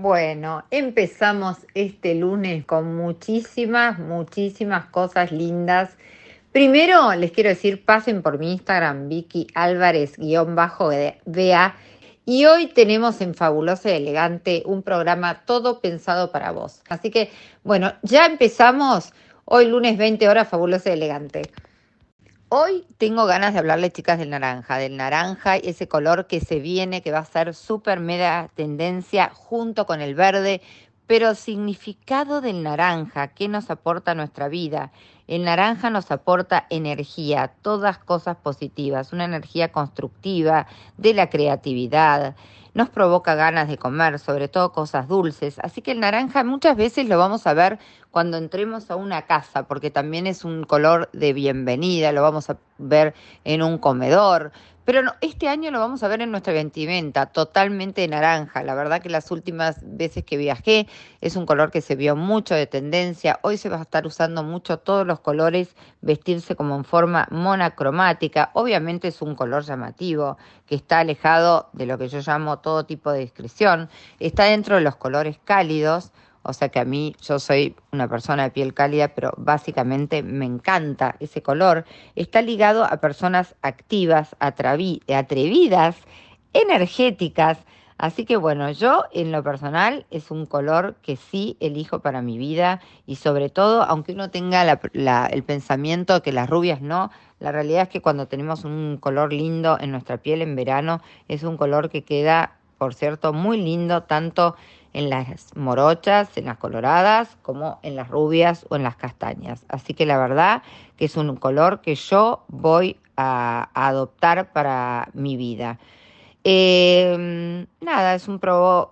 Bueno, empezamos este lunes con muchísimas, muchísimas cosas lindas. Primero les quiero decir, pasen por mi Instagram, Vicky Álvarez-BA. Y hoy tenemos en Fabuloso y Elegante un programa todo pensado para vos. Así que, bueno, ya empezamos. Hoy lunes 20 horas, Fabuloso y Elegante. Hoy tengo ganas de hablarles, chicas, del naranja, del naranja, ese color que se viene, que va a ser súper mega tendencia junto con el verde, pero significado del naranja, ¿qué nos aporta nuestra vida? El naranja nos aporta energía, todas cosas positivas, una energía constructiva de la creatividad, nos provoca ganas de comer, sobre todo cosas dulces. Así que el naranja muchas veces lo vamos a ver cuando entremos a una casa, porque también es un color de bienvenida, lo vamos a ver en un comedor, pero no, este año lo vamos a ver en nuestra vestimenta, totalmente naranja. La verdad que las últimas veces que viajé es un color que se vio mucho de tendencia. Hoy se va a estar usando mucho todos los colores, vestirse como en forma monocromática. Obviamente es un color llamativo que está alejado de lo que yo llamo todo tipo de discreción. Está dentro de los colores cálidos o sea que a mí yo soy una persona de piel cálida, pero básicamente me encanta ese color. Está ligado a personas activas, atrevidas, energéticas. Así que bueno, yo en lo personal es un color que sí elijo para mi vida y sobre todo, aunque uno tenga el pensamiento que las rubias no, la realidad es que cuando tenemos un color lindo en nuestra piel en verano, es un color que queda, por cierto, muy lindo, tanto en las morochas, en las coloradas, como en las rubias o en las castañas. Así que la verdad que es un color que yo voy a, adoptar para mi vida. Em, nada, es un,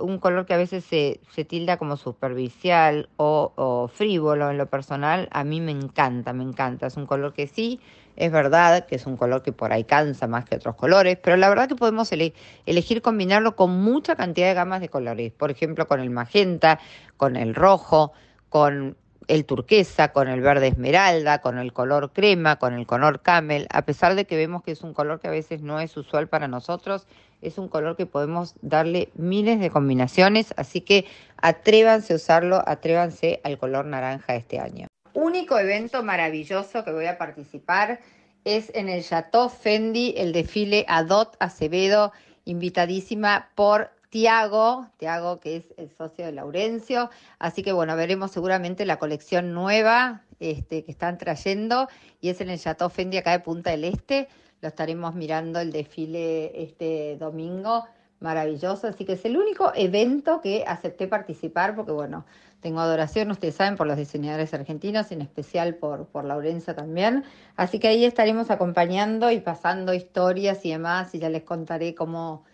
un color que a veces se, se tilda como superficial o, frívolo en lo personal. A mí me encanta, me encanta. Es un color que sí es verdad que es un color que por ahí cansa más que otros colores, pero la verdad que podemos elegir combinarlo con mucha cantidad de gamas de colores. Por ejemplo, con el magenta, con el rojo, con el turquesa, con el verde esmeralda, con el color crema, con el color camel, a pesar de que vemos que es un color que a veces no es usual para nosotros, es un color que podemos darle miles de combinaciones, así que atrévanse a usarlo, atrévanse al color naranja este año. Único evento maravilloso que voy a participar es en el Chateau Fendi, el desfile Adot Acevedo, invitadísima por Tiago, Tiago que es el socio de Laurencio. Así que bueno, veremos seguramente la colección nueva este, que están trayendo y es en el Chateau Fendi acá de Punta del Este. Lo estaremos mirando el desfile este domingo, maravilloso. Así que es el único evento que acepté participar porque bueno, tengo adoración, ustedes saben, por los diseñadores argentinos, en especial por, por Laurenza también. Así que ahí estaremos acompañando y pasando historias y demás, y ya les contaré cómo,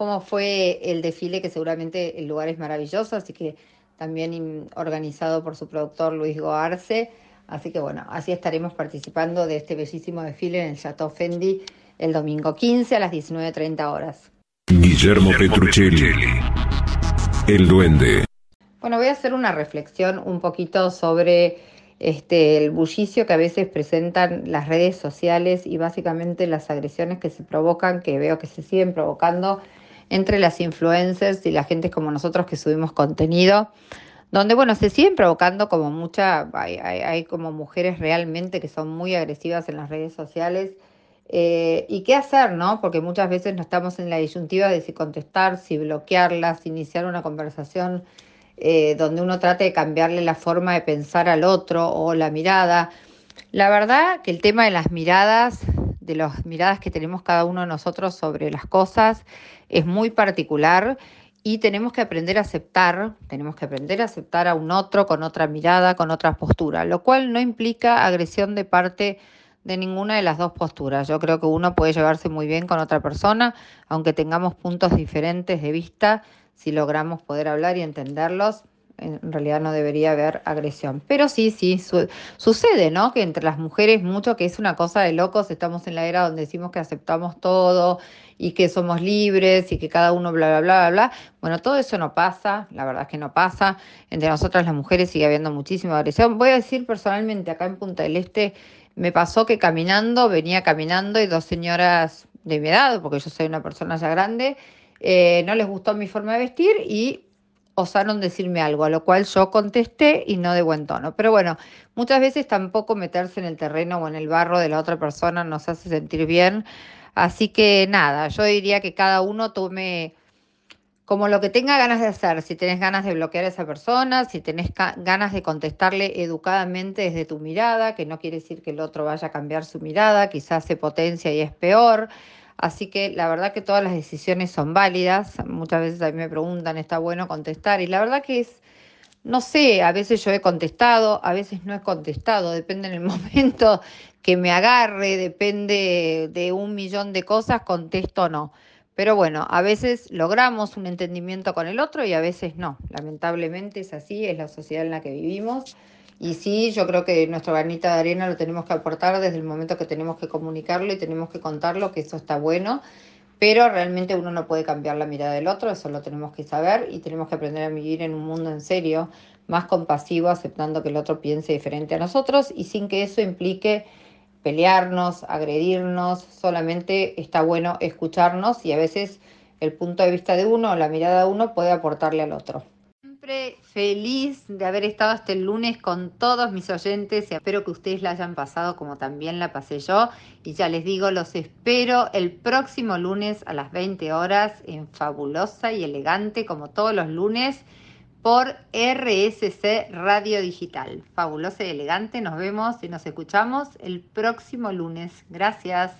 cómo fue el desfile, que seguramente el lugar es maravilloso, así que también organizado por su productor Luis Goarce. Así que bueno, así estaremos participando de este bellísimo desfile en el Chateau Fendi el domingo 15 a las 19.30 horas. Guillermo Petruccelli, el duende. Bueno, voy a hacer una reflexión un poquito sobre este, el bullicio que a veces presentan las redes sociales y básicamente las agresiones que se provocan, que veo que se siguen provocando entre las influencers y la gente como nosotros que subimos contenido, donde, bueno, se siguen provocando como mucha, hay, hay, como mujeres realmente que son muy agresivas en las redes sociales. Eh, ¿Y qué hacer, no? Porque muchas veces no estamos en la disyuntiva de si contestar, si bloquearlas, iniciar una conversación eh, donde uno trate de cambiarle la forma de pensar al otro o la mirada. La verdad que el tema de las miradas, de las miradas que tenemos cada uno de nosotros sobre las cosas, es muy particular y tenemos que aprender a aceptar, tenemos que aprender a aceptar a un otro con otra mirada, con otra postura, lo cual no implica agresión de parte de ninguna de las dos posturas. Yo creo que uno puede llevarse muy bien con otra persona, aunque tengamos puntos diferentes de vista, si logramos poder hablar y entenderlos, en realidad no debería haber agresión. Pero sí, sí, sucede, ¿no? Que entre las mujeres mucho, que es una cosa de locos, estamos en la era donde decimos que aceptamos todo y que somos libres y que cada uno bla, bla, bla, bla, bla. Bueno, todo eso no pasa, la verdad es que no pasa. Entre nosotras las mujeres sigue habiendo muchísima agresión. Voy a decir personalmente, acá en Punta del Este, me pasó que caminando, venía caminando y dos señoras de mi edad, porque yo soy una persona ya grande, eh, no les gustó mi forma de vestir y osaron decirme algo, a lo cual yo contesté y no de buen tono. Pero bueno, muchas veces tampoco meterse en el terreno o en el barro de la otra persona nos hace sentir bien. Así que nada, yo diría que cada uno tome como lo que tenga ganas de hacer, si tenés ganas de bloquear a esa persona, si tenés ganas de contestarle educadamente desde tu mirada, que no quiere decir que el otro vaya a cambiar su mirada, quizás se potencia y es peor. Así que la verdad que todas las decisiones son válidas. Muchas veces a mí me preguntan, ¿está bueno contestar? Y la verdad que es, no sé, a veces yo he contestado, a veces no he contestado, depende en el momento que me agarre, depende de un millón de cosas, contesto o no. Pero bueno, a veces logramos un entendimiento con el otro y a veces no. Lamentablemente es así, es la sociedad en la que vivimos. Y sí, yo creo que nuestro granita de arena lo tenemos que aportar desde el momento que tenemos que comunicarlo y tenemos que contarlo, que eso está bueno. Pero realmente uno no puede cambiar la mirada del otro, eso lo tenemos que saber y tenemos que aprender a vivir en un mundo en serio, más compasivo, aceptando que el otro piense diferente a nosotros y sin que eso implique pelearnos, agredirnos, solamente está bueno escucharnos y a veces el punto de vista de uno, la mirada de uno puede aportarle al otro. Siempre feliz de haber estado este lunes con todos mis oyentes y espero que ustedes la hayan pasado como también la pasé yo. Y ya les digo, los espero el próximo lunes a las 20 horas en Fabulosa y Elegante como todos los lunes por RSC Radio Digital. Fabulosa y elegante. Nos vemos y nos escuchamos el próximo lunes. Gracias.